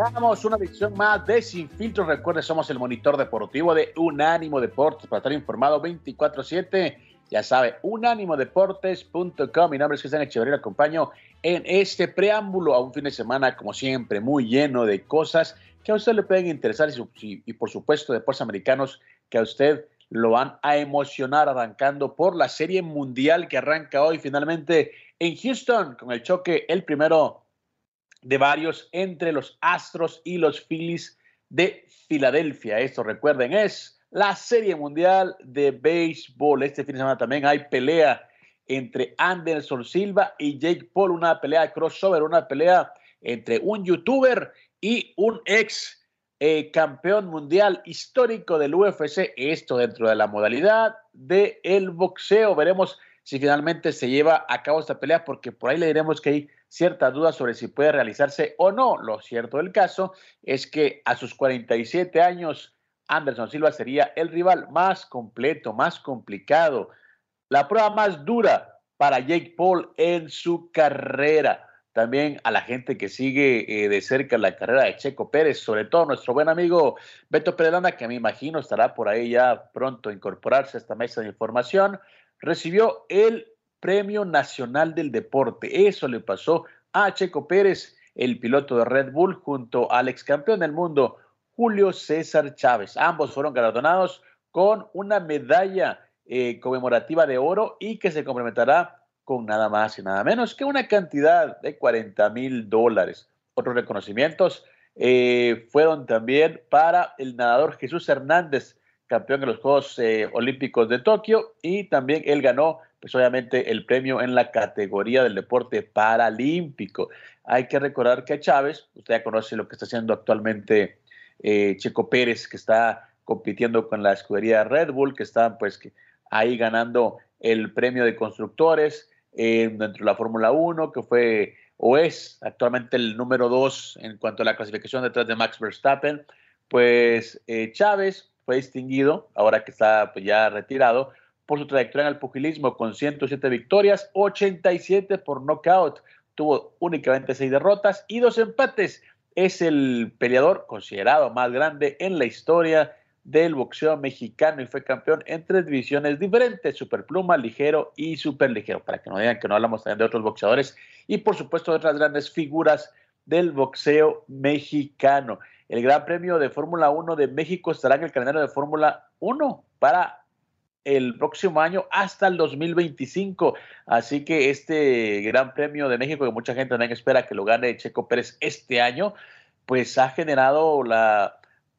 Arrancamos una edición más de Sin Filtro. Recuerde, somos el monitor deportivo de Unánimo Deportes para estar informado 24-7. Ya sabe, unánimodeportes.com. Mi nombre es Cristian Echeverría. Acompaño en este preámbulo a un fin de semana, como siempre, muy lleno de cosas que a usted le pueden interesar y, y por supuesto, deportes americanos que a usted lo van a emocionar arrancando por la Serie Mundial que arranca hoy finalmente en Houston con el choque, el primero de varios entre los Astros y los Phillies de Filadelfia. Esto recuerden es la Serie Mundial de Béisbol. Este fin de semana también hay pelea entre Anderson Silva y Jake Paul, una pelea crossover, una pelea entre un youtuber y un ex eh, campeón mundial histórico del UFC. Esto dentro de la modalidad del el boxeo. Veremos si finalmente se lleva a cabo esta pelea, porque por ahí le diremos que hay ciertas dudas sobre si puede realizarse o no. Lo cierto del caso es que a sus 47 años, Anderson Silva sería el rival más completo, más complicado, la prueba más dura para Jake Paul en su carrera. También a la gente que sigue eh, de cerca la carrera de Checo Pérez, sobre todo nuestro buen amigo Beto Perelanda, que me imagino estará por ahí ya pronto a incorporarse a esta mesa de información, recibió el Premio Nacional del Deporte. Eso le pasó a Checo Pérez, el piloto de Red Bull, junto al ex campeón del mundo, Julio César Chávez. Ambos fueron galardonados con una medalla eh, conmemorativa de oro y que se complementará con nada más y nada menos que una cantidad de 40 mil dólares. Otros reconocimientos eh, fueron también para el nadador Jesús Hernández, campeón de los Juegos eh, Olímpicos de Tokio, y también él ganó pues obviamente el premio en la categoría del deporte paralímpico. Hay que recordar que Chávez, usted ya conoce lo que está haciendo actualmente eh, Checo Pérez, que está compitiendo con la escudería Red Bull, que está pues ahí ganando el premio de constructores eh, dentro de la Fórmula 1, que fue o es actualmente el número 2 en cuanto a la clasificación detrás de Max Verstappen, pues eh, Chávez fue distinguido, ahora que está pues, ya retirado, por su trayectoria en el pugilismo con 107 victorias, 87 por knockout. Tuvo únicamente 6 derrotas y dos empates. Es el peleador considerado más grande en la historia del boxeo mexicano y fue campeón en tres divisiones diferentes, superpluma, ligero y superligero, para que no digan que no hablamos también de otros boxeadores y por supuesto de otras grandes figuras del boxeo mexicano. El Gran Premio de Fórmula 1 de México estará en el calendario de Fórmula 1 para el próximo año hasta el 2025. Así que este Gran Premio de México, que mucha gente también espera que lo gane Checo Pérez este año, pues ha generado la,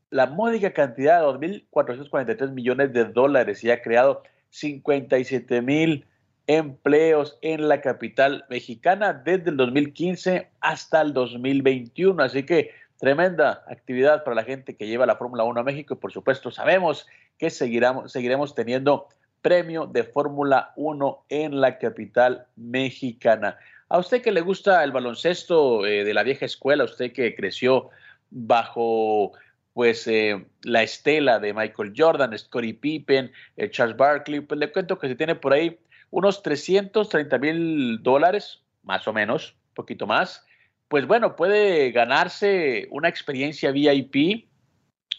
la módica cantidad de 2.443 millones de dólares y ha creado 57 mil empleos en la capital mexicana desde el 2015 hasta el 2021. Así que tremenda actividad para la gente que lleva la Fórmula 1 a México y por supuesto sabemos que seguiremos, seguiremos teniendo premio de Fórmula 1 en la capital mexicana. A usted que le gusta el baloncesto eh, de la vieja escuela, usted que creció bajo pues eh, la estela de Michael Jordan, Scottie Pippen, eh, Charles Barkley, pues le cuento que se tiene por ahí unos 330 mil dólares, más o menos, poquito más, pues bueno, puede ganarse una experiencia VIP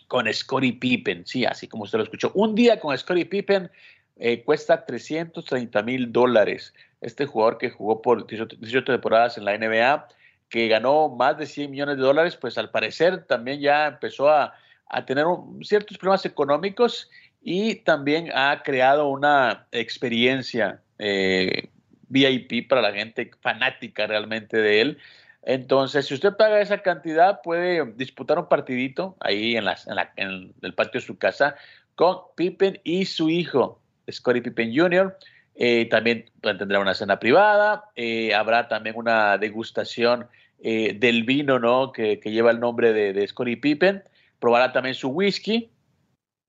con Scottie Pippen, sí, así como usted lo escuchó. Un día con Scottie Pippen eh, cuesta 330 mil dólares. Este jugador que jugó por 18, temporadas en la NBA, que ganó más de 100 millones de dólares, pues al parecer también ya empezó a, tener ciertos problemas económicos y también ha creado una experiencia eh, VIP para la gente fanática realmente de él. Entonces, si usted paga esa cantidad, puede disputar un partidito ahí en, el patio de su casa con Pippen y su hijo, Scottie Pippen Jr. Eh, también tendrá una cena privada, eh, habrá también una degustación eh, del vino, ¿no? Que, lleva el nombre de, de Scottie Pippen. Probará también su whisky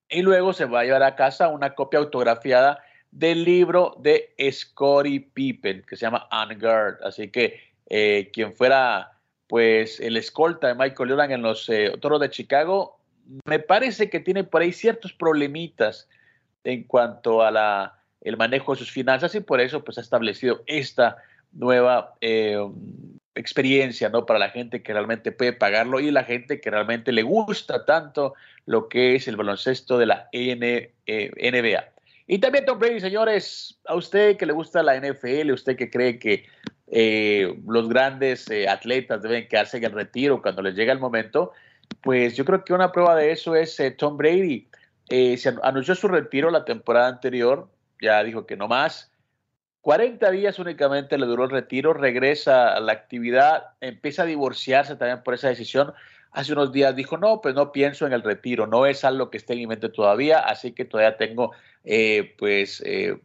y luego se va a llevar a casa una copia autografiada del libro de Scottie Pippen que se llama On Guard. Así que quien fuera pues el escolta de Michael Jordan en los Toros de Chicago, me parece que tiene por ahí ciertos problemitas en cuanto a la el manejo de sus finanzas y por eso pues ha establecido esta nueva eh, experiencia ¿no? para la gente que realmente puede pagarlo y la gente que realmente le gusta tanto lo que es el baloncesto de la NBA. Eh, y también Tom Brady, señores, a usted que le gusta la NFL, usted que cree que eh, los grandes atletas deben quedarse en el retiro cuando les llega el momento, pues yo creo que una prueba de eso es Tom Brady. se anunció su retiro la temporada anterior, ya dijo que no más. 40 días únicamente le duró el retiro, regresa a la actividad, empieza a divorciarse también por esa decisión. Hace unos días dijo, no, pues no pienso en el retiro, no es algo que esté en mi mente todavía, así que todavía tengo eh, pues eh,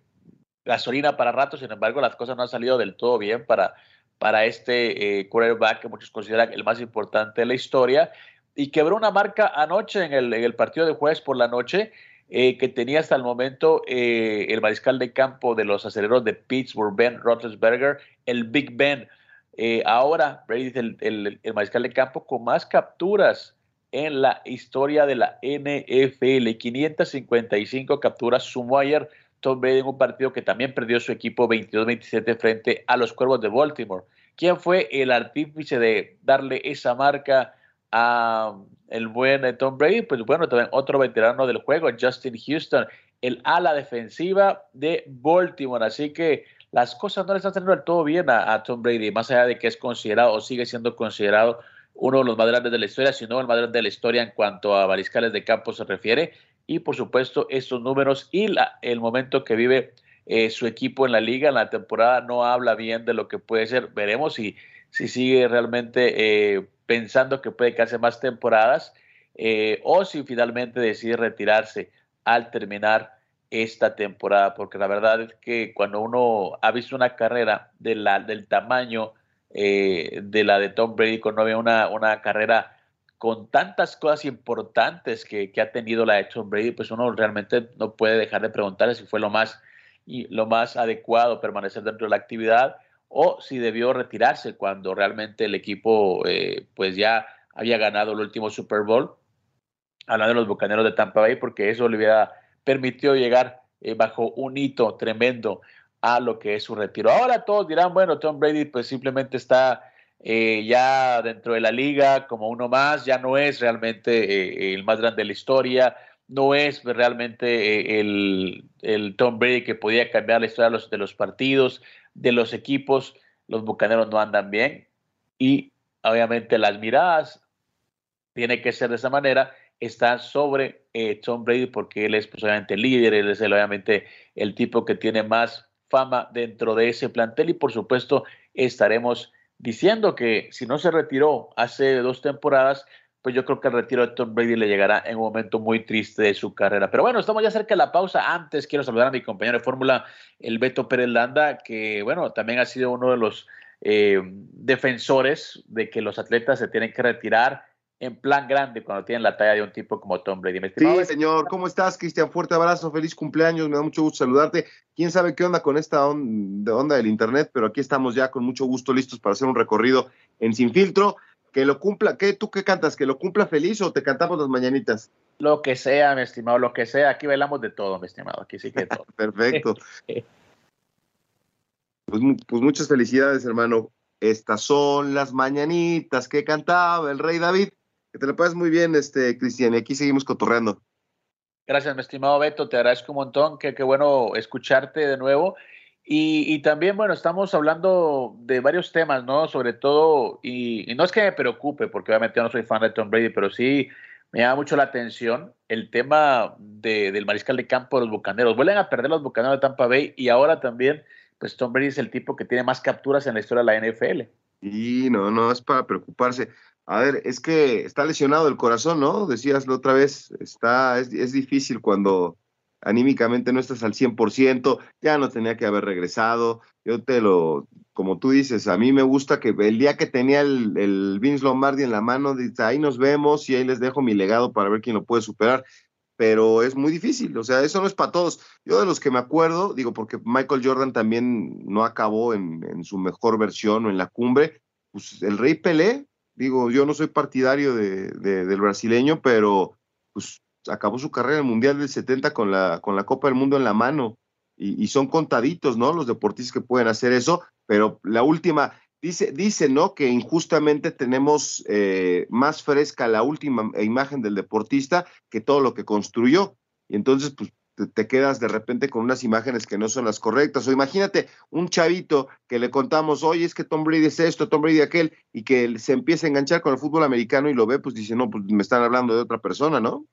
gasolina para rato, sin embargo las cosas no han salido del todo bien para, para este eh, quarterback que muchos consideran el más importante de la historia y quebró una marca anoche en el, en el partido de jueves por la noche eh, que tenía hasta el momento eh, el mariscal de campo de los aceleros de Pittsburgh, Ben Roethlisberger, el Big Ben. Eh, ahora Brady es el, el, mariscal de campo con más capturas en la historia de la NFL. 555 capturas sumó ayer Tom Brady en un partido que también perdió su equipo 22-27 frente a los Cuervos de Baltimore. ¿Quién fue el artífice de darle esa marca a el buen Tom Brady, pues bueno, también otro veterano del juego, Justin Houston, el ala defensiva de Baltimore. Así que las cosas no le están saliendo del todo bien a, Tom Brady, más allá de que es considerado o sigue siendo considerado uno de los más grandes de la historia, sino el más grande de la historia en cuanto a mariscales de campo se refiere. Y por supuesto, estos números y la, el momento que vive eh, su equipo en la liga, en la temporada, no habla bien de lo que puede ser. Veremos si, si sigue realmente eh, pensando que puede quedarse más temporadas eh, o si finalmente decide retirarse al terminar esta temporada, porque la verdad es que cuando uno ha visto una carrera de la, del tamaño eh, de la de Tom Brady, cuando ve una, una carrera con tantas cosas importantes que, que, ha tenido la de Tom Brady, pues uno realmente no puede dejar de preguntarle si fue lo más, y lo más adecuado permanecer dentro de la actividad o si debió retirarse cuando realmente el equipo eh, pues ya había ganado el último Super Bowl, hablando de los Bucaneros de Tampa Bay, porque eso le hubiera permitido llegar eh, bajo un hito tremendo a lo que es su retiro. Ahora todos dirán, bueno, Tom Brady pues simplemente está eh, ya dentro de la liga como uno más, ya no es realmente el más grande de la historia, no es realmente el, el, Tom Brady que podía cambiar la historia de los, de los partidos, de los equipos, los bucaneros no andan bien y obviamente las miradas tiene que ser de esa manera, están sobre eh, Tom Brady porque él es pues, obviamente el líder, él es obviamente el tipo que tiene más fama dentro de ese plantel y por supuesto estaremos diciendo que si no se retiró hace dos temporadas, pues yo creo que el retiro de Tom Brady le llegará en un momento muy triste de su carrera. Pero bueno, estamos ya cerca de la pausa. Antes quiero saludar a mi compañero de fórmula, el Beto Pérez Landa, que bueno, también ha sido uno de los eh, defensores de que los atletas se tienen que retirar en plan grande cuando tienen la talla de un tipo como Tom Brady. Sí, señor. ¿Cómo estás, Cristian? Fuerte abrazo, feliz cumpleaños. Me da mucho gusto saludarte. Quién sabe qué onda con esta onda del Internet, pero aquí estamos ya con mucho gusto listos para hacer un recorrido en Sin Filtro que lo cumpla, ¿qué, ¿tú qué cantas? ¿Que lo cumpla feliz o te cantamos las mañanitas? Lo que sea, mi estimado, lo que sea. Aquí bailamos de todo, mi estimado. Aquí sí que todo. Perfecto. pues, pues, muchas felicidades, hermano. Estas son las mañanitas que cantaba el rey David. Que te la pases muy bien, este, Cristian. Y aquí seguimos cotorreando. Gracias, mi estimado Beto. Te agradezco un montón. Qué, qué bueno escucharte de nuevo. Y, también, bueno, estamos hablando de varios temas, ¿no? Sobre todo, y, no es que me preocupe, porque obviamente yo no soy fan de Tom Brady, pero sí me llama mucho la atención el tema del mariscal de campo de los Bucaneros. Vuelven a perder los Bucaneros de Tampa Bay y ahora también, pues Tom Brady es el tipo que tiene más capturas en la historia de la NFL. Y no, no es para preocuparse. A ver, es que está lesionado el corazón, ¿no? Decías la otra vez, está, es, es difícil cuando anímicamente no estás al 100%, ya no tenía que haber regresado. Yo te lo, como tú dices, a mí me gusta que el día que tenía el, el Vince Lombardi en la mano, dice, ahí nos vemos y ahí les dejo mi legado para ver quién lo puede superar. Pero es muy difícil, o sea, eso no es para todos. Yo de los que me acuerdo, digo, porque Michael Jordan también no acabó en, en su mejor versión o en la cumbre, pues el Rey Pelé, digo, yo no soy partidario de, de, del brasileño, pero pues acabó su carrera en el Mundial del 70 con la, con la Copa del Mundo en la mano. Y, son contaditos, ¿no? Los deportistas que pueden hacer eso, pero la última, dice, dice ¿no? Que injustamente tenemos eh, más fresca la última imagen del deportista que todo lo que construyó. Y entonces, pues, te, quedas de repente con unas imágenes que no son las correctas. O imagínate un chavito que le contamos, oye, es que Tom Brady es esto, Tom Brady aquel, y que se empieza a enganchar con el fútbol americano y lo ve, pues dice, no, pues me están hablando de otra persona, ¿no?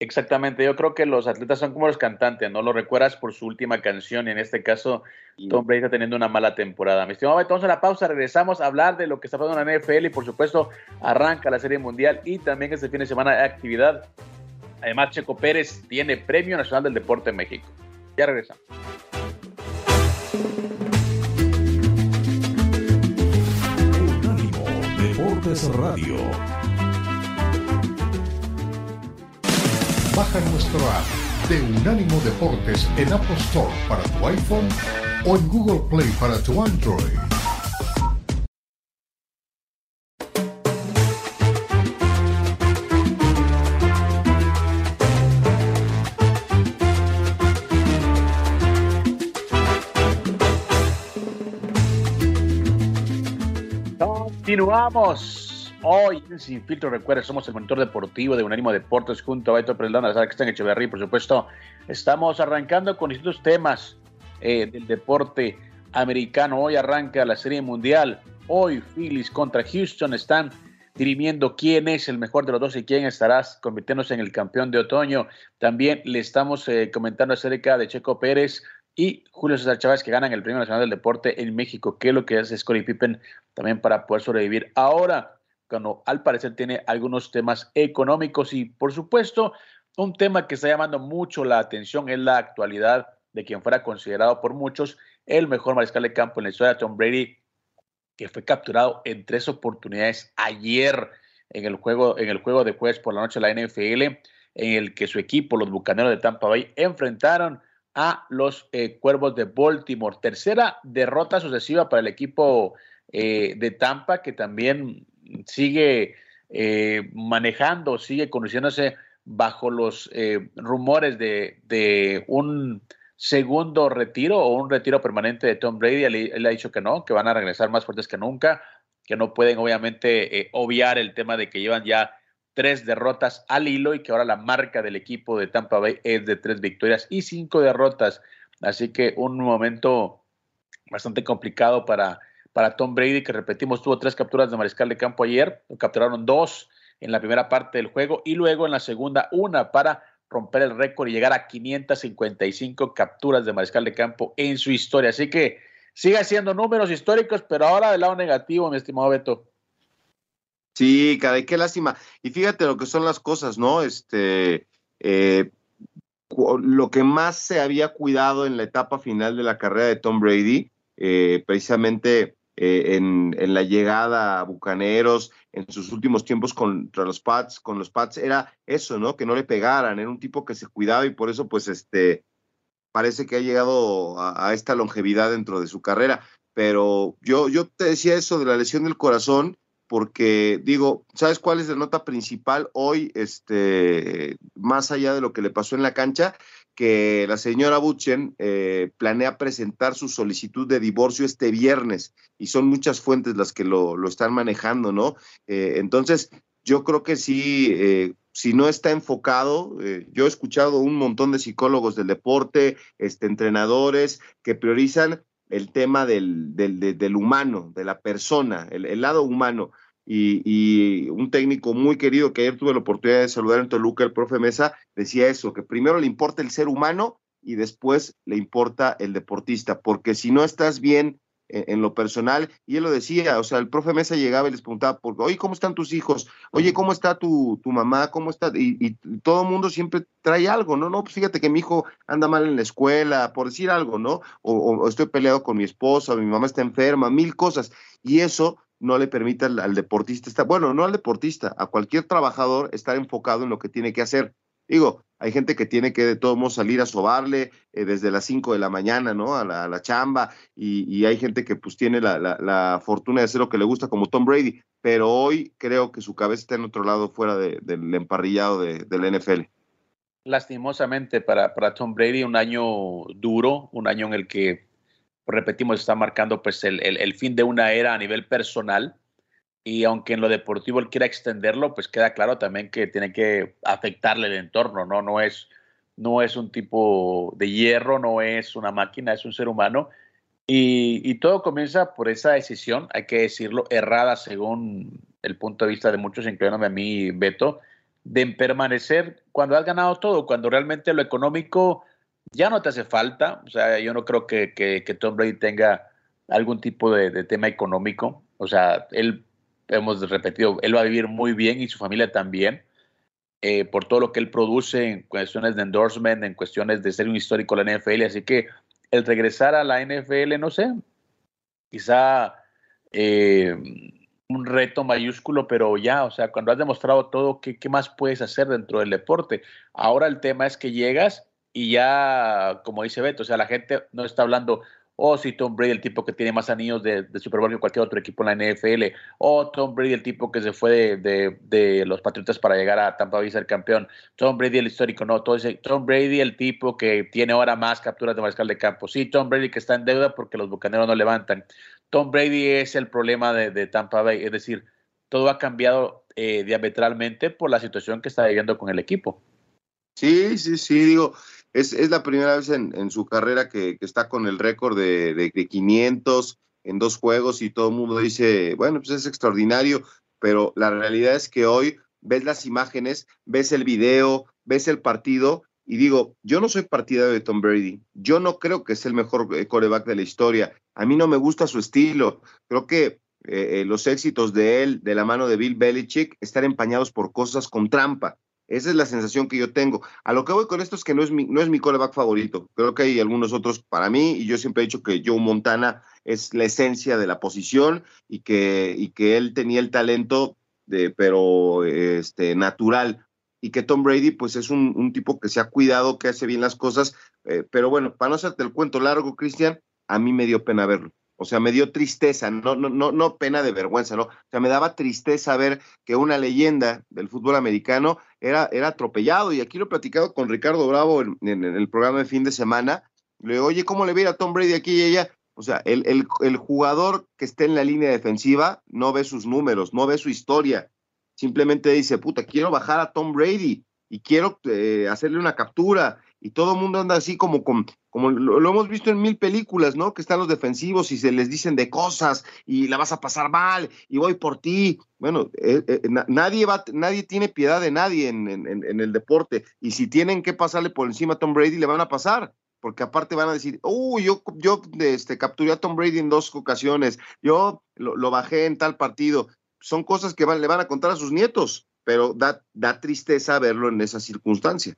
Exactamente, yo creo que los atletas son como los cantantes, ¿no? Lo recuerdas por su última canción y en este caso Tom Brady está teniendo una mala temporada. Mi estimado, entonces a la pausa regresamos a hablar de lo que está pasando en la NFL y por supuesto arranca la Serie Mundial y también este fin de semana de actividad. Además, Checo Pérez tiene Premio Nacional del Deporte en México. Ya regresamos. Unánimo Deportes Radio Baja nuestro app de Unánimo Deportes en Apple Store para tu iPhone o en Google Play para tu Android. Continuamos Hoy Sin Filtro, recuerda, somos el monitor deportivo de Unánimo Deportes junto a Beto Perelón, que está en Echeverría, por supuesto. Estamos arrancando con distintos temas eh, del deporte americano. Hoy arranca la Serie Mundial. Hoy Phillies contra Houston están dirimiendo quién es el mejor de los dos y quién estará convirtiéndose en el campeón de otoño. También le estamos eh, comentando acerca de Checo Pérez y Julio César Chávez que ganan el Premio Nacional del Deporte en México, que es lo que hace Scottie Pippen también para poder sobrevivir. Ahora, cuando al parecer tiene algunos temas económicos y por supuesto un tema que está llamando mucho la atención es la actualidad de quien fuera considerado por muchos el mejor mariscal de campo en la historia, Tom Brady, que fue capturado en tres oportunidades ayer en el juego, en el juego de jueves por la noche de la NFL, en el que su equipo, los Bucaneros de Tampa Bay, enfrentaron a los eh, Cuervos de Baltimore. Tercera derrota sucesiva para el equipo eh, de Tampa, que también sigue eh, manejando, sigue conociéndose bajo los eh, rumores de, un segundo retiro o un retiro permanente de Tom Brady. Él, ha dicho que no, que van a regresar más fuertes que nunca, que no pueden obviamente obviar el tema de que llevan ya tres derrotas al hilo y que ahora la marca del equipo de Tampa Bay es de tres victorias y cinco derrotas. Así que un momento bastante complicado para para Tom Brady, que repetimos, tuvo tres capturas de mariscal de campo ayer, capturaron dos en la primera parte del juego y luego en la segunda una para romper el récord y llegar a 555 capturas de mariscal de campo en su historia. Así que sigue siendo números históricos, pero ahora del lado negativo, mi estimado Beto. Sí, caray, qué lástima. Y fíjate lo que son las cosas, ¿no? Este, eh, lo que más se había cuidado en la etapa final de la carrera de Tom Brady, eh, precisamente eh, en, la llegada a Bucaneros, en sus últimos tiempos contra los Pats, con los Pats, era eso, ¿no? Que no le pegaran, era un tipo que se cuidaba y por eso, pues, este, parece que ha llegado a, esta longevidad dentro de su carrera. Pero yo, yo te decía eso de la lesión del corazón, porque digo, ¿sabes cuál es la nota principal hoy, este, más allá de lo que le pasó en la cancha? que la señora Buchen eh, planea presentar su solicitud de divorcio este viernes y son muchas fuentes las que lo, están manejando, ¿no? Eh, entonces, yo creo que sí, eh, si no está enfocado, eh, yo he escuchado un montón de psicólogos del deporte, este, entrenadores que priorizan el tema del, del, humano, de la persona, el, lado humano. Y, y, un técnico muy querido que ayer tuve la oportunidad de saludar en Toluca, el profe Mesa, decía eso, que primero le importa el ser humano y después le importa el deportista, porque si no estás bien en, lo personal, y él lo decía, o sea, el profe Mesa llegaba y les preguntaba, por, oye, ¿cómo están tus hijos? Oye, ¿cómo está tu, tu mamá? ¿Cómo está? Y, todo el mundo siempre trae algo, ¿no? No, pues fíjate que mi hijo anda mal en la escuela, por decir algo, ¿no? O, estoy peleado con mi esposa, mi mamá está enferma, mil cosas. Y eso no le permite al, al deportista estar, bueno, no al deportista, a cualquier trabajador estar enfocado en lo que tiene que hacer. Digo, hay gente que tiene que de todos modos salir a sobarle eh, desde las 5 de la mañana, ¿no? A la, chamba, y, hay gente que pues tiene la, fortuna de hacer lo que le gusta, como Tom Brady, pero hoy creo que su cabeza está en otro lado, fuera del emparrillado de, del NFL. Lastimosamente para, para Tom Brady, un año duro, un año en el que, repetimos, está marcando pues el, el fin de una era a nivel personal y aunque en lo deportivo él quiera extenderlo, pues queda claro también que tiene que afectarle el entorno, ¿no? No es, no es un tipo de hierro, no es una máquina, es un ser humano. Y, todo comienza por esa decisión, hay que decirlo, errada según el punto de vista de muchos, incluyéndome a mí, Beto, de permanecer cuando has ganado todo, cuando realmente lo económico ya no te hace falta. O sea, yo no creo que, que, Tom Brady tenga algún tipo de, de tema económico. O sea, él hemos repetido, él va a vivir muy bien y su familia también, eh, por todo lo que él produce en cuestiones de endorsement, en cuestiones de ser un histórico de la NFL. Así que el regresar a la NFL, no sé, quizá eh, un reto mayúsculo, pero ya, o sea, cuando has demostrado todo, ¿qué, ¿qué más puedes hacer dentro del deporte? Ahora el tema es que llegas y ya, como dice Beto, o sea, la gente no está hablando, o si Tom Brady, el tipo que tiene más anillos de, Super Bowl que cualquier otro equipo en la NFL, o Tom Brady, el tipo que se fue de, los Patriotas para llegar a Tampa Bay y ser campeón, Tom Brady, el histórico, no, todo ese, Tom Brady, el tipo que tiene ahora más capturas de mariscal de campo, sí, Tom Brady que está en deuda porque los bucaneros no levantan, Tom Brady es el problema de, Tampa Bay, es decir, todo ha cambiado eh, diametralmente por la situación que está viviendo con el equipo. Sí, sí, sí, digo, es, la primera vez en, su carrera que, que, está con el récord de, de, 500 en dos juegos y todo el mundo dice, bueno, pues es extraordinario, pero la realidad es que hoy ves las imágenes, ves el video, ves el partido y digo, yo no soy partidario de Tom Brady, yo no creo que es el mejor eh, coreback de la historia, a mí no me gusta su estilo, creo que eh, eh, los éxitos de él, de la mano de Bill Belichick, están empañados por cosas con trampa. Esa es la sensación que yo tengo. A lo que voy con esto es que no es mi, no es mi coreback favorito. Creo que hay algunos otros para mí, y yo siempre he dicho que Joe Montana es la esencia de la posición y que, y que él tenía el talento, de, pero este, natural. Y que Tom Brady, pues es un, tipo que se ha cuidado, que hace bien las cosas. Eh, pero bueno, para no hacerte el cuento largo, Cristian, a mí me dio pena verlo. O sea, me dio tristeza, no, no, no, no pena de vergüenza, ¿no? O sea, me daba tristeza ver que una leyenda del fútbol americano era, era atropellado. Y aquí lo he platicado con Ricardo Bravo en, el programa de fin de semana. Le digo, oye, ¿cómo le ve a Tom Brady aquí y ella? O sea, el, el, el jugador que esté en la línea defensiva no ve sus números, no ve su historia. Simplemente dice, puta, quiero bajar a Tom Brady y quiero eh, hacerle una captura y todo el mundo anda así como, como, como lo, hemos visto en mil películas, ¿no? Que están los defensivos y se les dicen de cosas y la vas a pasar mal y voy por ti. Bueno, eh, eh, nadie va, nadie tiene piedad de nadie en, en, el deporte y si tienen que pasarle por encima a Tom Brady le van a pasar. Porque aparte van a decir, uy, yo, yo este, capturé a Tom Brady en dos ocasiones, yo lo, bajé en tal partido. Son cosas que van, le van a contar a sus nietos, pero da, da tristeza verlo en esa circunstancia.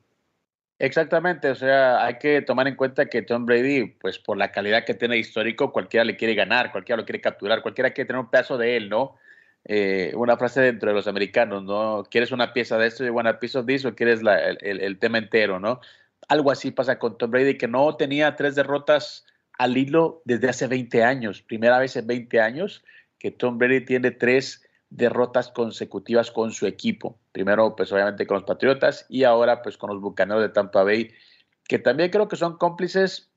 Exactamente, o sea, hay que tomar en cuenta que Tom Brady, pues por la calidad que tiene histórico, cualquiera le quiere ganar, cualquiera lo quiere capturar, cualquiera quiere tener un pedazo de él, ¿no? Eh, una frase dentro de los americanos, ¿no? ¿Quieres una pieza de esto y una pieza de eso o quieres el, tema entero, ¿no? Algo así pasa con Tom Brady, que no tenía tres derrotas al hilo desde hace 20 años, primera vez en 20 años que Tom Brady tiene tres derrotas consecutivas con su equipo. Primero, pues obviamente con los Patriotas y ahora pues con los Bucaneros de Tampa Bay, que también creo que son cómplices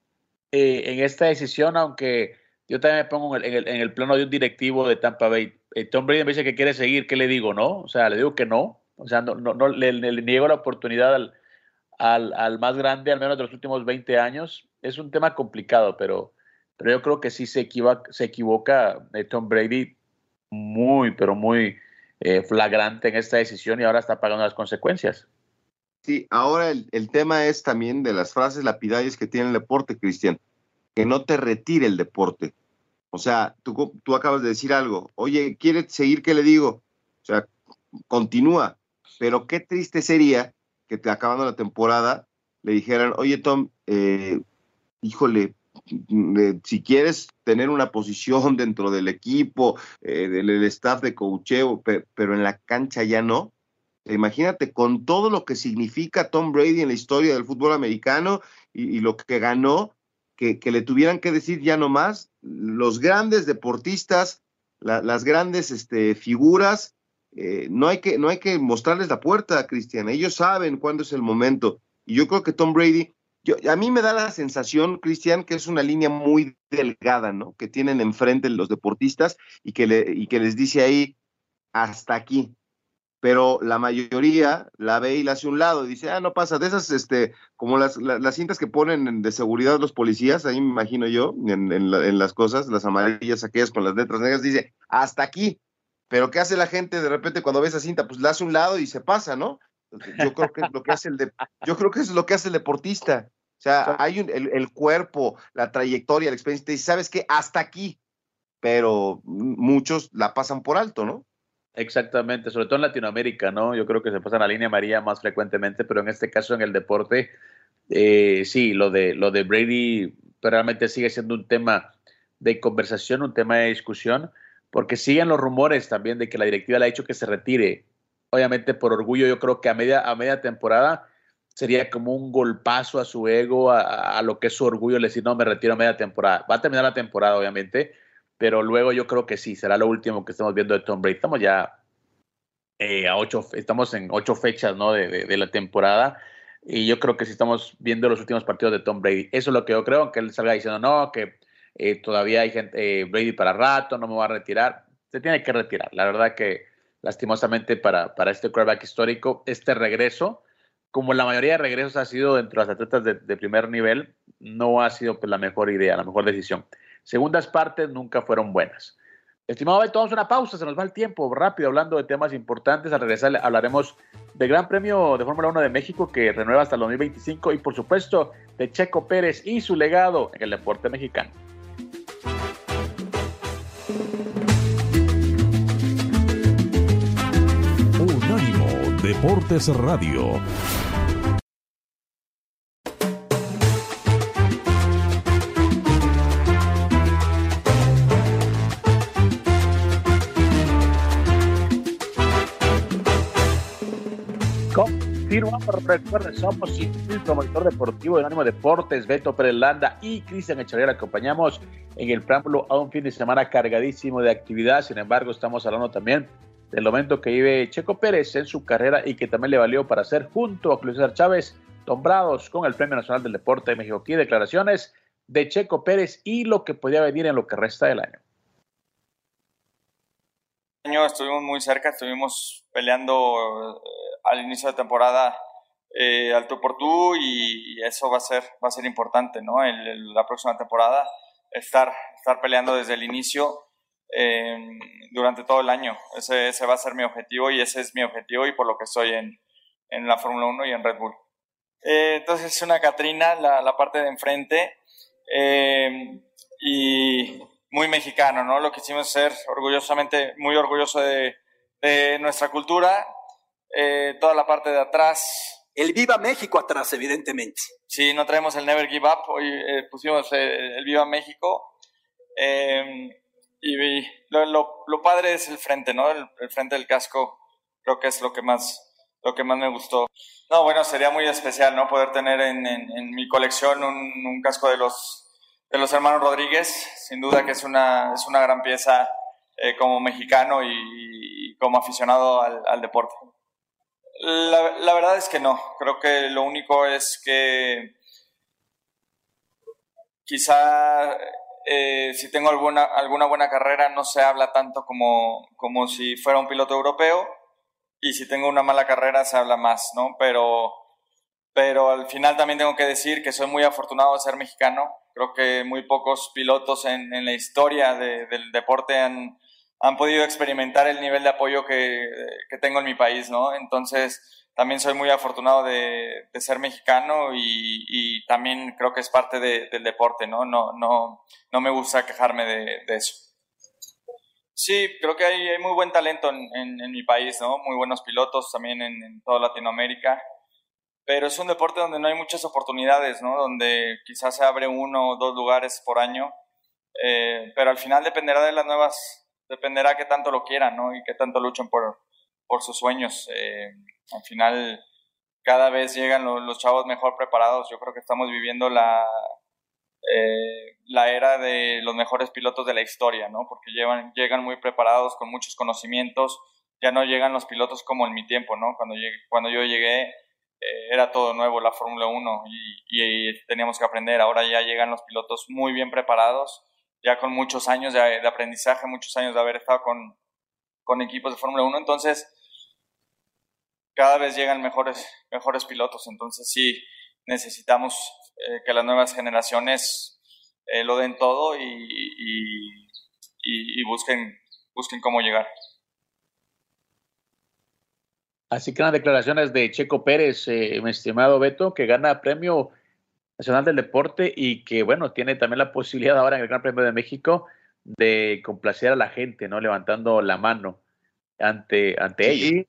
eh, en esta decisión, aunque yo también me pongo en el, plano de un directivo de Tampa Bay. Eh, Tom Brady me dice que quiere seguir, ¿qué le digo? No, o sea, le digo que no, O sea, no, no, le, niego la oportunidad al, al, al, más grande, al menos de los últimos 20 años. Es un tema complicado, pero, pero yo creo que sí se equivoca, se equivoca eh, Tom Brady muy, pero muy eh, flagrante en esta decisión y ahora está pagando las consecuencias. Sí, ahora el, tema es también de las frases lapidarias que tiene el deporte, Cristian, que no te retire el deporte. O sea, tú, tú acabas de decir algo, oye, ¿quiere seguir? ¿Qué le digo? O sea, continúa, pero qué triste sería que te acabando la temporada le dijeran, oye Tom, eh, híjole, si quieres tener una posición dentro del equipo, eh, del, staff de coacheo, pero en la cancha ya no, Imagínate con todo lo que significa Tom Brady en la historia del fútbol americano y, lo que ganó, que, le tuvieran que decir ya no más, los grandes deportistas, las grandes este, figuras, eh, no, hay que, no hay que mostrarles la puerta, Cristian. Ellos saben cuándo es el momento. Y yo creo que Tom Brady, yo, a mí me da la sensación, Cristian, que es una línea muy delgada, ¿no? Que tienen enfrente los deportistas y que, les dice ahí, hasta aquí pero la mayoría la ve y la hace un lado y dice, ah, no pasa, de esas, este, como las, cintas que ponen de seguridad los policías, ahí me imagino yo, en, en, las cosas, las amarillas aquellas con las letras negras, dice, hasta aquí, pero ¿qué hace la gente de repente cuando ve esa cinta? Pues la hace un lado y se pasa, ¿no? Yo creo que es lo que hace el, de, yo creo que es lo que hace el deportista. O sea, hay un, el, el, cuerpo, la trayectoria, la experiencia, y sabes que hasta aquí, pero muchos la pasan por alto, ¿no? Exactamente, sobre todo en Latinoamérica, ¿no? Yo creo que se pasa la línea amarilla más frecuentemente, pero en este caso en el deporte, eh, sí, lo de, lo de Brady realmente sigue siendo un tema de conversación, un tema de discusión, porque siguen los rumores también de que la directiva le ha dicho que se retire. Obviamente por orgullo, yo creo que a media, a media temporada sería como un golpazo a su ego, a, lo que es su orgullo, le decir, no, me retiro a media temporada. Va a terminar la temporada, obviamente, pero luego yo creo que sí, será lo último que estamos viendo de Tom Brady. Estamos ya eh, a ocho, estamos en ocho fechas ¿no? de, la temporada y yo creo que sí estamos viendo los últimos partidos de Tom Brady. Eso es lo que yo creo, que él salga diciendo, no, que eh, todavía hay gente, eh, Brady para rato, no me va a retirar. Se tiene que retirar. La verdad que lastimosamente para, para este quarterback histórico, este regreso, como la mayoría de regresos ha sido dentro de las atletas de, de primer nivel, no ha sido pues, la mejor idea, la mejor decisión. Segundas partes nunca fueron buenas. Estimado Beto, vamos a una pausa, se nos va el tiempo rápido hablando de temas importantes. Al regresar hablaremos del Gran Premio de Fórmula 1 de México que renueva hasta el 2025 y por supuesto de Checo Pérez y su legado en el deporte mexicano. Unánimo Deportes Radio. Recuerden, somos Sin Filtro, monitor deportivo de Ánimo Deportes, Beto Perelanda y Cristian Echeverría. acompañamos en el preámbulo a un fin de semana cargadísimo de actividad. Sin embargo, estamos hablando también del momento que vive Checo Pérez en su carrera y que también le valió para ser junto a César Chávez nombrados con el Premio Nacional del Deporte de México. Aquí declaraciones de Checo Pérez y lo que podía venir en lo que resta del año. año estuvimos muy cerca, estuvimos peleando eh, al inicio de temporada eh, al tú por tú y, eso va a ser, va a ser importante, ¿no? En, la próxima temporada, estar, estar peleando desde el inicio eh, durante todo el año. Ese, ese, va a ser mi objetivo y ese es mi objetivo y por lo que estoy en, en la Fórmula 1 y en Red Bull. Eh, entonces es una Catrina, la, la parte de enfrente, eh, y muy mexicano, ¿no? Lo que hicimos ser orgullosamente, muy orgulloso de, de nuestra cultura, eh, toda la parte de atrás, el Viva México atrás, evidentemente. Sí, no traemos el Never Give Up, hoy eh, pusimos eh, el Viva México. Em, y lo, padre es el frente, ¿no? El, frente del casco, creo que es lo que más lo que más me gustó. No, bueno, sería muy especial, ¿no? Poder tener en, mi colección un, casco de los, de los hermanos Rodríguez. Sin duda que es una, es una gran pieza eh, como mexicano y, como aficionado al deporte. La, verdad es que no. Creo que lo único es que quizá eh, si tengo alguna, alguna buena carrera no se habla tanto como, como si fuera un piloto europeo y si tengo una mala carrera se habla más, ¿no? Pero, pero al final también tengo que decir que soy muy afortunado de ser mexicano. Creo que muy pocos pilotos en, en la historia del deporte han, han podido experimentar el nivel de apoyo que, que, tengo en mi país, ¿no? Entonces, también soy muy afortunado de, de ser mexicano y, y, también creo que es parte de, del deporte, ¿no? No, no, no me gusta quejarme de, de eso. Sí, creo que hay, hay muy buen talento en, en, mi país, ¿no? Muy buenos pilotos también en, en, toda Latinoamérica. Pero es un deporte donde no hay muchas oportunidades, ¿no? Donde quizás se abre uno o dos lugares por año. Eh, pero al final dependerá de las nuevas, dependerá qué tanto lo quieran, ¿no? Y qué tanto luchen por, por sus sueños. Eh, al final, cada vez llegan los, los chavos mejor preparados. Yo creo que estamos viviendo la, eh, la era de los mejores pilotos de la historia, ¿no? Porque llevan, llegan muy preparados, con muchos conocimientos, ya no llegan los pilotos como en mi tiempo, ¿no? Cuando, llegué, cuando yo llegué eh, era todo nuevo, la Fórmula 1, y, y, teníamos que aprender. Ahora ya llegan los pilotos muy bien preparados, ya con muchos años de, de aprendizaje, muchos años de haber estado con, con equipos de Fórmula 1, entonces cada vez llegan mejores, mejores pilotos, entonces sí necesitamos eh, que las nuevas generaciones eh, lo den todo y, y, busquen cómo llegar. Así que las declaraciones de Checo Pérez, eh, mi estimado Beto, que gana premio nacional del deporte y que, bueno, tiene también la posibilidad ahora en el Gran Premio de México de complacer a la gente, ¿no? Levantando la mano ante, ante sí. ellos.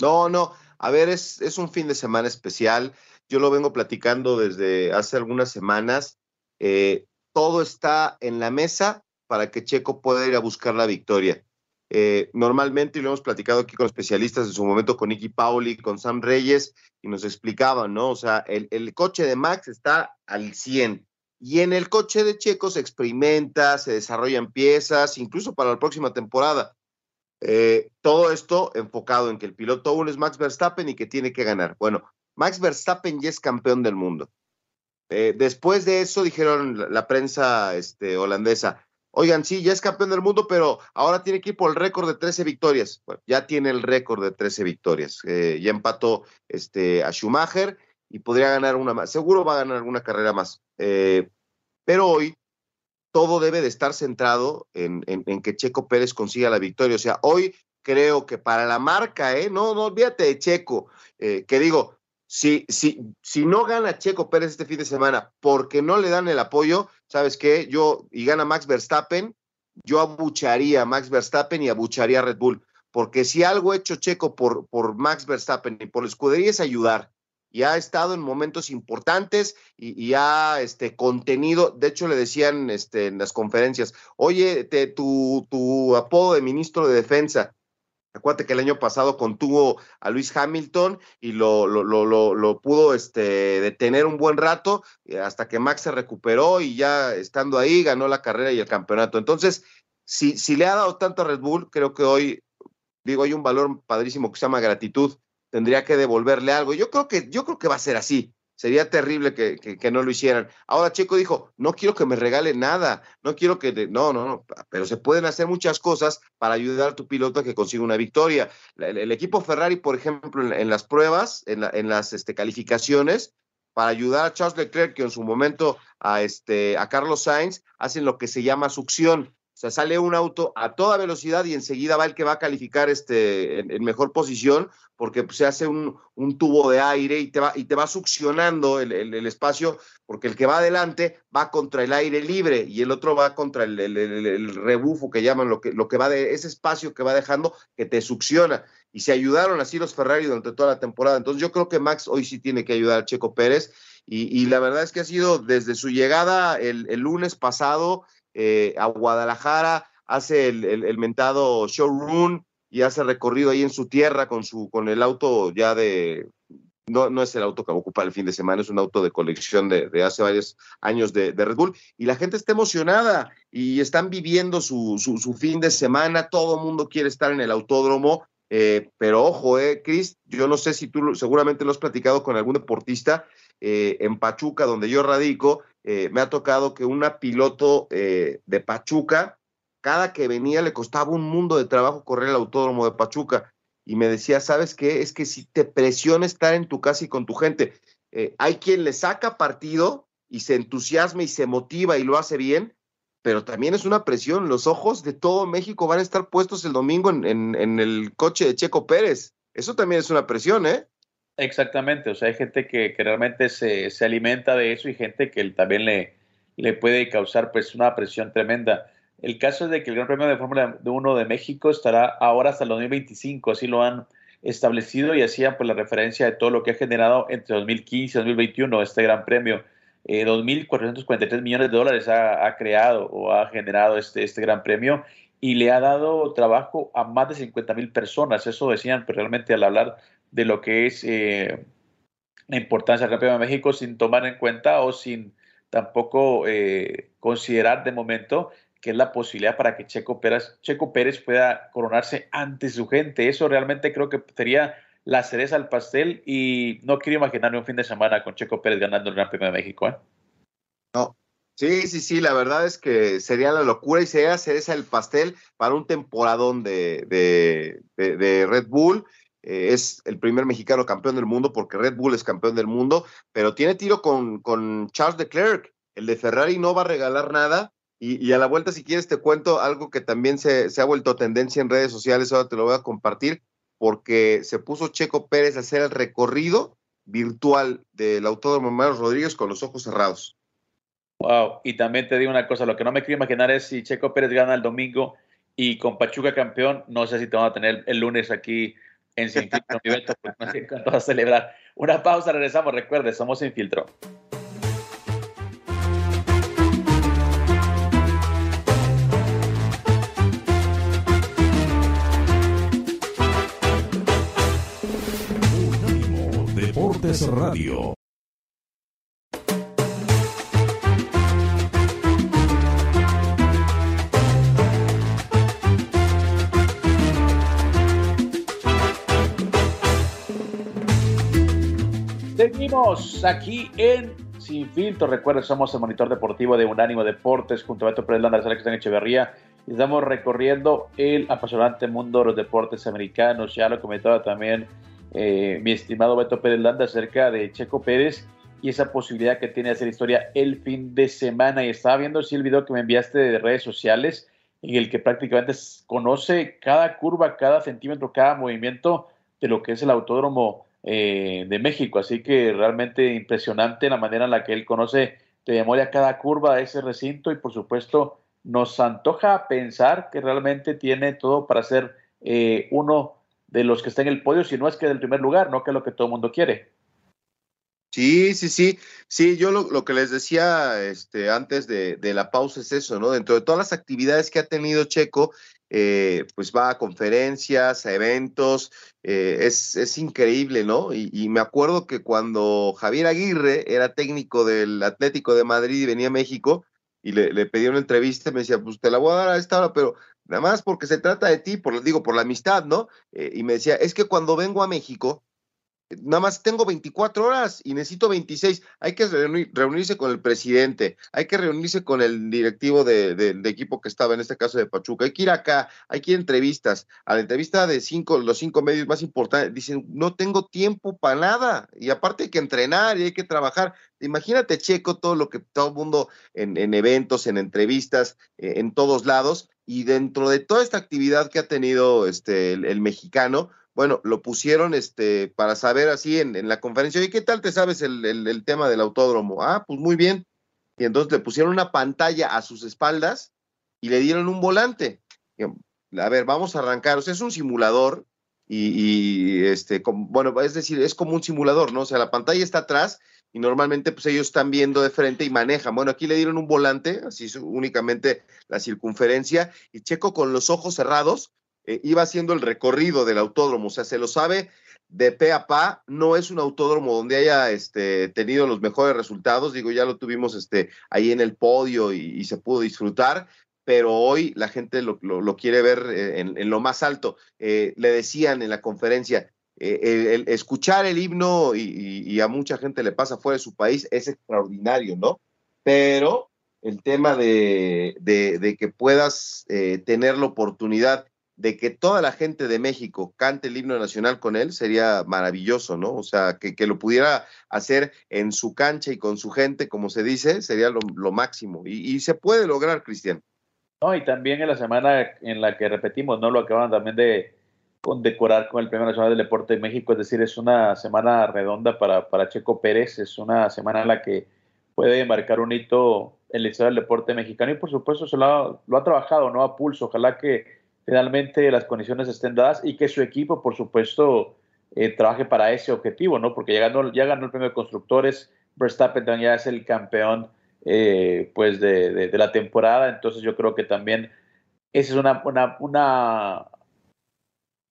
No, no, a ver, es, es un fin de semana especial yo lo vengo platicando desde hace algunas semanas. Eh, todo está en la mesa para que Checo pueda ir a buscar la victoria. Eh, normalmente, y lo hemos platicado aquí con especialistas en su momento, con Nicky Pauli, con Sam Reyes, y nos explicaban, ¿no? O sea, el, el coche de Max está al 100. Y en el coche de Checo se experimenta, se desarrollan piezas, incluso para la próxima temporada. Eh, todo esto enfocado en que el piloto uno es Max Verstappen y que tiene que ganar. Bueno, Max Verstappen ya es campeón del mundo. Eh, después de eso dijeron la, prensa este, holandesa, oigan, sí, ya es campeón del mundo, pero ahora tiene que ir por el récord de 13 victorias. Bueno, ya tiene el récord de 13 victorias. Eh, ya empató este, a Schumacher y podría ganar una más. Seguro va a ganar alguna carrera más. Pero hoy todo debe de estar centrado en, que Checo Pérez consiga la victoria. O sea, hoy creo que para la marca, ¿eh? No, no olvídate de Checo, eh, que digo, si, si, si no gana Checo Pérez este fin de semana porque no le dan el apoyo, ¿sabes qué? Yo, y gana Max Verstappen, yo abucharía a Max Verstappen y abucharía a Red Bull. Porque si algo hecho Checo por, por Max Verstappen y por la escudería es ayudar. Y ha estado en momentos importantes y, y ha este, contenido. De hecho, le decían este, en las conferencias: Oye, te, tu, apodo de ministro de Defensa, Acuérdate que el año pasado contuvo a Luis Hamilton y lo, lo, lo, lo, pudo este, detener un buen rato eh, hasta que Max se recuperó y ya estando ahí ganó la carrera y el campeonato. Entonces, si, si le ha dado tanto a Red Bull, creo que hoy, digo, hay un valor padrísimo que se llama gratitud. Tendría que devolverle algo. Yo creo que, yo creo que va a ser así. Sería terrible que, que, no lo hicieran. Ahora Checo dijo, no quiero que me regale nada, no quiero que... No, no, no, pero se pueden hacer muchas cosas para ayudar a tu piloto a que consiga una victoria. El, equipo Ferrari, por ejemplo, en, en las pruebas, en, la, en las este, calificaciones, para ayudar a Charles Leclerc, que en su momento a, este, a Carlos Sainz, hacen lo que se llama succión. O sea, sale un auto a toda velocidad y enseguida va el que va a calificar este, en, mejor posición, porque pues, se hace un, un, tubo de aire y te va, y te va succionando el, el, espacio, porque el que va adelante va contra el aire libre y el otro va contra el, el rebufo que llaman, lo que, lo que va de ese espacio que va dejando que te succiona. Y se ayudaron así los Ferrari durante toda la temporada. Entonces yo creo que Max hoy sí tiene que ayudar a Checo Pérez. Y, y la verdad es que ha sido desde su llegada el lunes pasado eh, a Guadalajara, hace el, el, el, mentado showroom y hace recorrido ahí en su tierra con, su, con el auto ya de... No, no es el auto que ocupa el fin de semana, es un auto de colección de, de hace varios años de, de, Red Bull. Y la gente está emocionada y están viviendo su, su, su fin de semana. Todo el mundo quiere estar en el autódromo. Eh, pero ojo, eh, Chris, yo no sé si tú seguramente lo has platicado con algún deportista eh, en Pachuca, donde yo radico, eh, me ha tocado que una piloto eh, de Pachuca, cada que venía le costaba un mundo de trabajo correr el autódromo de Pachuca. y me decía, ¿sabes qué? Es que si te presiona estar en tu casa y con tu gente, eh, hay quien le saca partido y se entusiasma y se motiva y lo hace bien, pero también es una presión. Los ojos de todo México van a estar puestos el domingo en, en el coche de Checo Pérez. Eso también es una presión, ¿eh? Exactamente, o sea, hay gente que, que realmente se, se, alimenta de eso y gente que también le, le puede causar pues una presión tremenda. El caso es de que el Gran Premio de Fórmula 1 de México estará ahora hasta el 2025, así lo han establecido y hacían pues la referencia de todo lo que ha generado entre 2015 y 2021 este Gran Premio. Eh, 2.443 millones de dólares ha, ha, creado o ha generado este, este Gran Premio y le ha dado trabajo a más de 50 mil personas. Eso decían pues, realmente al hablar de lo que es eh, la importancia del Premio de México sin tomar en cuenta o sin tampoco eh, considerar de momento que es la posibilidad para que Checo Pérez, Checo Pérez pueda coronarse ante su gente. Eso realmente creo que sería la cereza al pastel y no quiero imaginarme un fin de semana con Checo Pérez ganando el Gran Premio de México. ¿eh? No, Sí, sí, sí, la verdad es que sería la locura y sería cereza el pastel para un temporadón de, de, de, de Red Bull. Eh, es el primer mexicano campeón del mundo porque Red Bull es campeón del mundo, pero tiene tiro con, con Charles Leclerc. El de Ferrari no va a regalar nada. Y, a la vuelta, si quieres, te cuento algo que también se, se, ha vuelto tendencia en redes sociales. Ahora te lo voy a compartir porque se puso Checo Pérez a hacer el recorrido virtual del Autódromo Manuel Rodríguez con los ojos cerrados. Wow, y también te digo una cosa, lo que no me quiero imaginar es si Checo Pérez gana el domingo y con Pachuca campeón, no sé si te van a tener el lunes aquí en Sin Filtro, mi Beto, a celebrar. Una pausa, regresamos, recuerde, somos Sin Filtro. Deportes Radio. Seguimos aquí en Sin Filtro. Recuerden, somos el monitor deportivo de Unánimo Deportes junto a Beto Pérez Landa, Alex Echeverría. Y estamos recorriendo el apasionante mundo de los deportes americanos. Ya lo comentaba también eh, mi estimado Beto Pérez Landa acerca de Checo Pérez y esa posibilidad que tiene de hacer historia el fin de semana. Y estaba viendo sí, el video que me enviaste de redes sociales en el que prácticamente conoce cada curva, cada centímetro, cada movimiento de lo que es el autódromo eh, de México. Así que realmente impresionante la manera en la que él conoce de memoria cada curva de ese recinto y por supuesto nos antoja pensar que realmente tiene todo para ser eh, uno de los que está en el podio, si no es que del primer lugar, no que es lo que todo el mundo quiere. Sí, sí, sí, sí, yo lo, lo que les decía este, antes de, de, la pausa es eso, ¿no? Dentro de todas las actividades que ha tenido Checo, eh, pues va a conferencias, a eventos, eh, es, es, increíble, ¿no? Y, y, me acuerdo que cuando Javier Aguirre era técnico del Atlético de Madrid y venía a México y le, le pedí una entrevista, me decía, pues te la voy a dar a esta hora, pero nada más porque se trata de ti, por, digo, por la amistad, ¿no? Eh, y me decía, es que cuando vengo a México, nada más tengo 24 horas y necesito 26. Hay que reunir, reunirse con el presidente, hay que reunirse con el directivo de, de, de, equipo que estaba en este caso de Pachuca, hay que ir acá, hay que ir a entrevistas. A la entrevista de cinco, los cinco medios más importantes, dicen, no tengo tiempo para nada. Y aparte hay que entrenar y hay que trabajar. Imagínate, Checo, todo lo que todo el mundo en, en eventos, en entrevistas, eh, en todos lados. Y dentro de toda esta actividad que ha tenido este, el mexicano, bueno, lo pusieron este, para saber así en, en la conferencia, ¿y qué tal te sabes el, el, tema del autódromo? Ah, pues muy bien. Y entonces le pusieron una pantalla a sus espaldas y le dieron un volante. A ver, vamos a arrancar. O sea, es un simulador y, y este, bueno, es decir, es como un simulador, ¿no? O sea, la pantalla está atrás y normalmente pues ellos están viendo de frente y manejan. Bueno, aquí le dieron un volante, así únicamente la circunferencia, y Checo con los ojos cerrados eh, iba haciendo el recorrido del autódromo, o sea, se lo sabe de pe a pa, no es un autódromo donde haya este, tenido los mejores resultados, digo, ya lo tuvimos este, ahí en el podio y, se pudo disfrutar, pero hoy la gente lo, quiere ver eh, en, lo más alto. Eh, le decían en la conferencia, escuchar el himno y, a mucha gente le pasa fuera de su país es extraordinario, ¿no? Pero el tema de, que puedas tener la oportunidad de que toda la gente de México cante el himno nacional con él, sería maravilloso, ¿no? O sea, que, lo pudiera hacer en su cancha y con su gente, como se dice, sería lo, máximo. Y, se puede lograr, Cristian. No, y también en la semana en la que repetimos, ¿no? Lo acaban también de condecorar con el Premio Nacional del Deporte de México, es decir, es una semana redonda para, para Checo Pérez, es una semana en la que puede marcar un hito en la historia del deporte mexicano y por supuesto se lo ha, lo ha trabajado, ¿no? A pulso, ojalá que finalmente las condiciones estén dadas y que su equipo, por supuesto, eh, trabaje para ese objetivo, ¿no? Porque ya ganó, ya ganó el premio de constructores, Verstappen ya es el campeón eh, pues de, la temporada, entonces yo creo que también esa es una,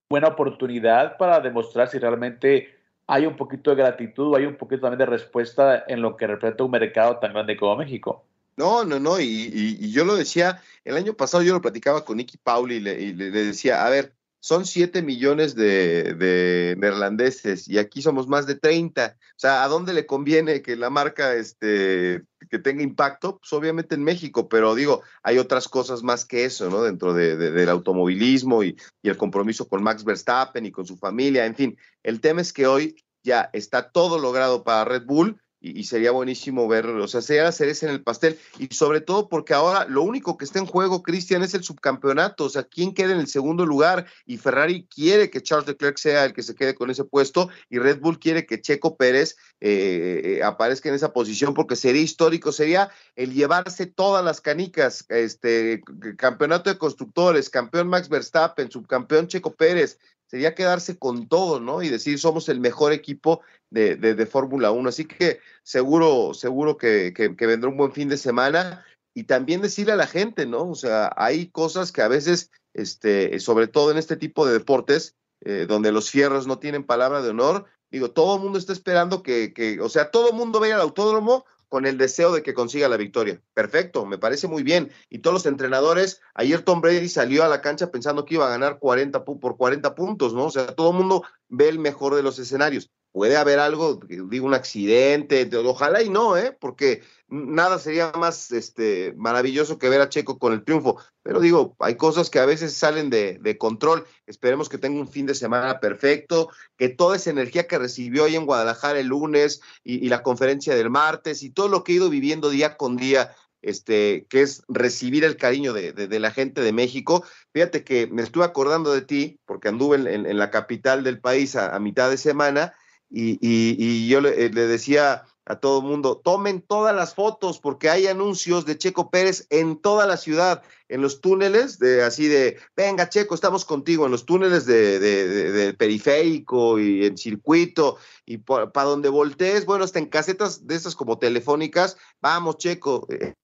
buena oportunidad para demostrar si realmente hay un poquito de gratitud, hay un poquito también de respuesta en lo que representa un mercado tan grande como México. No, no, no, y, yo lo decía, el año pasado yo lo platicaba con Nicky Pauli y le, decía, a ver, son 7 millones de, neerlandeses y aquí somos más de 30. O sea, ¿a dónde le conviene que la marca este, que tenga impacto? Pues obviamente en México, pero digo, hay otras cosas más que eso, ¿no? Dentro del automovilismo y, y el compromiso con Max Verstappen y con su familia, en fin. El tema es que hoy ya está todo logrado para Red Bull y, sería buenísimo ver, o sea, sería la cereza en el pastel y sobre todo porque ahora lo único que está en juego, Cristian, es el subcampeonato, o sea, quién queda en el segundo lugar y Ferrari quiere que Charles Leclerc sea el que se quede con ese puesto y Red Bull quiere que Checo Pérez eh, eh, aparezca en esa posición porque sería histórico, sería el llevarse todas las canicas, este campeonato de constructores, campeón Max Verstappen, subcampeón Checo Pérez, sería quedarse con todo, ¿no? Y decir, somos el mejor equipo de, de, Fórmula 1. Así que seguro, seguro que, que, vendrá un buen fin de semana. Y también decirle a la gente, ¿no? O sea, hay cosas que a veces, este, sobre todo en este tipo de deportes, eh, donde los fierros no tienen palabra de honor, digo, todo el mundo está esperando que, que o sea, todo el mundo vaya al autódromo con el deseo de que consiga la victoria. Perfecto, me parece muy bien. Y todos los entrenadores, ayer Tom Brady salió a la cancha pensando que iba a ganar 40 por 40 puntos, ¿no? O sea, todo el mundo ve el mejor de los escenarios puede haber algo, digo, un accidente, ojalá y no, ¿eh? porque nada sería más este, maravilloso que ver a Checo con el triunfo, pero digo, hay cosas que a veces salen de, control, esperemos que tenga un fin de semana perfecto, que toda esa energía que recibió ahí en Guadalajara el lunes y, la conferencia del martes y todo lo que he ido viviendo día con día, este, que es recibir el cariño de, la gente de México. Fíjate que me estuve acordando de ti, porque anduve en, la capital del país a mitad de semana, y, yo eh, le, decía a todo el mundo, tomen todas las fotos porque hay anuncios de Checo Pérez en toda la ciudad, en los túneles, de así de, venga Checo, estamos contigo, en los túneles de, periférico y en circuito, y para donde voltees, bueno, hasta en casetas de esas como telefónicas, vamos Checo. Eh,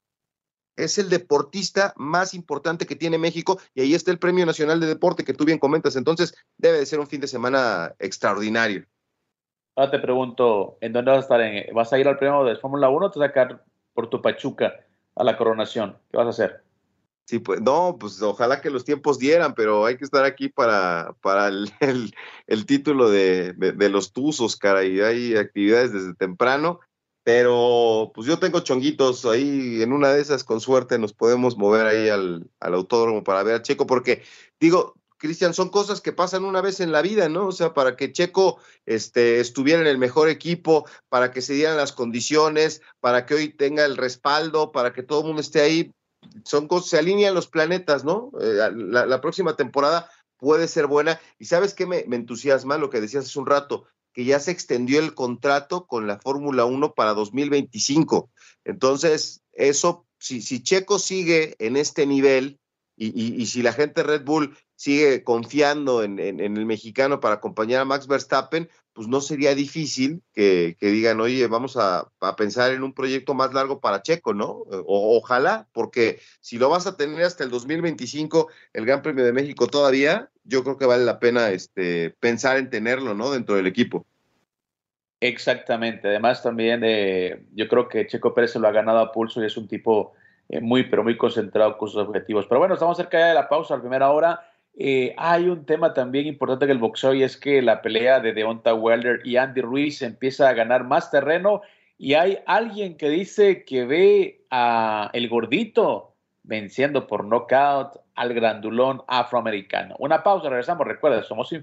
es el deportista más importante que tiene México y ahí está el Premio Nacional de Deporte que tú bien comentas. Entonces, debe de ser un fin de semana extraordinario. Ahora te pregunto, ¿en dónde vas a estar? ¿Vas a ir al premio de Fórmula 1 o te vas a sacar por tu Pachuca a la coronación? ¿Qué vas a hacer? Sí, pues no, pues ojalá que los tiempos dieran, pero hay que estar aquí para, para el, el, título de, de, los Tuzos, cara, y hay actividades desde temprano, pero pues yo tengo chonguitos ahí, en una de esas, con suerte, nos podemos mover ahí al, al autódromo para ver a Checo, porque digo, Cristian, son cosas que pasan una vez en la vida, ¿no? O sea, para que Checo este, estuviera en el mejor equipo, para que se dieran las condiciones, para que hoy tenga el respaldo, para que todo el mundo esté ahí, son cosas, se alinean los planetas, ¿no? Eh, la, próxima temporada puede ser buena. Y sabes qué me, entusiasma lo que decías hace un rato, que ya se extendió el contrato con la Fórmula 1 para 2025. Entonces, eso, si, Checo sigue en este nivel, y, si la gente de Red Bull sigue confiando en, el mexicano para acompañar a Max Verstappen, pues no sería difícil que, digan, oye, vamos a, pensar en un proyecto más largo para Checo, ¿no? ojalá, porque si lo vas a tener hasta el 2025, el Gran Premio de México todavía, yo creo que vale la pena este, pensar en tenerlo, ¿no? Dentro del equipo. Exactamente. Además, también eh, yo creo que Checo Pérez se lo ha ganado a pulso y es un tipo eh, muy, pero muy concentrado con sus objetivos. Pero bueno, estamos cerca de la pausa, a la primera hora. Eh, hay un tema también importante en el boxeo y es que la pelea de Deonta Wilder y Andy Ruiz empieza a ganar más terreno y hay alguien que dice que ve a el gordito venciendo por knockout al grandulón afroamericano. Una pausa, regresamos. Recuerda, somos sin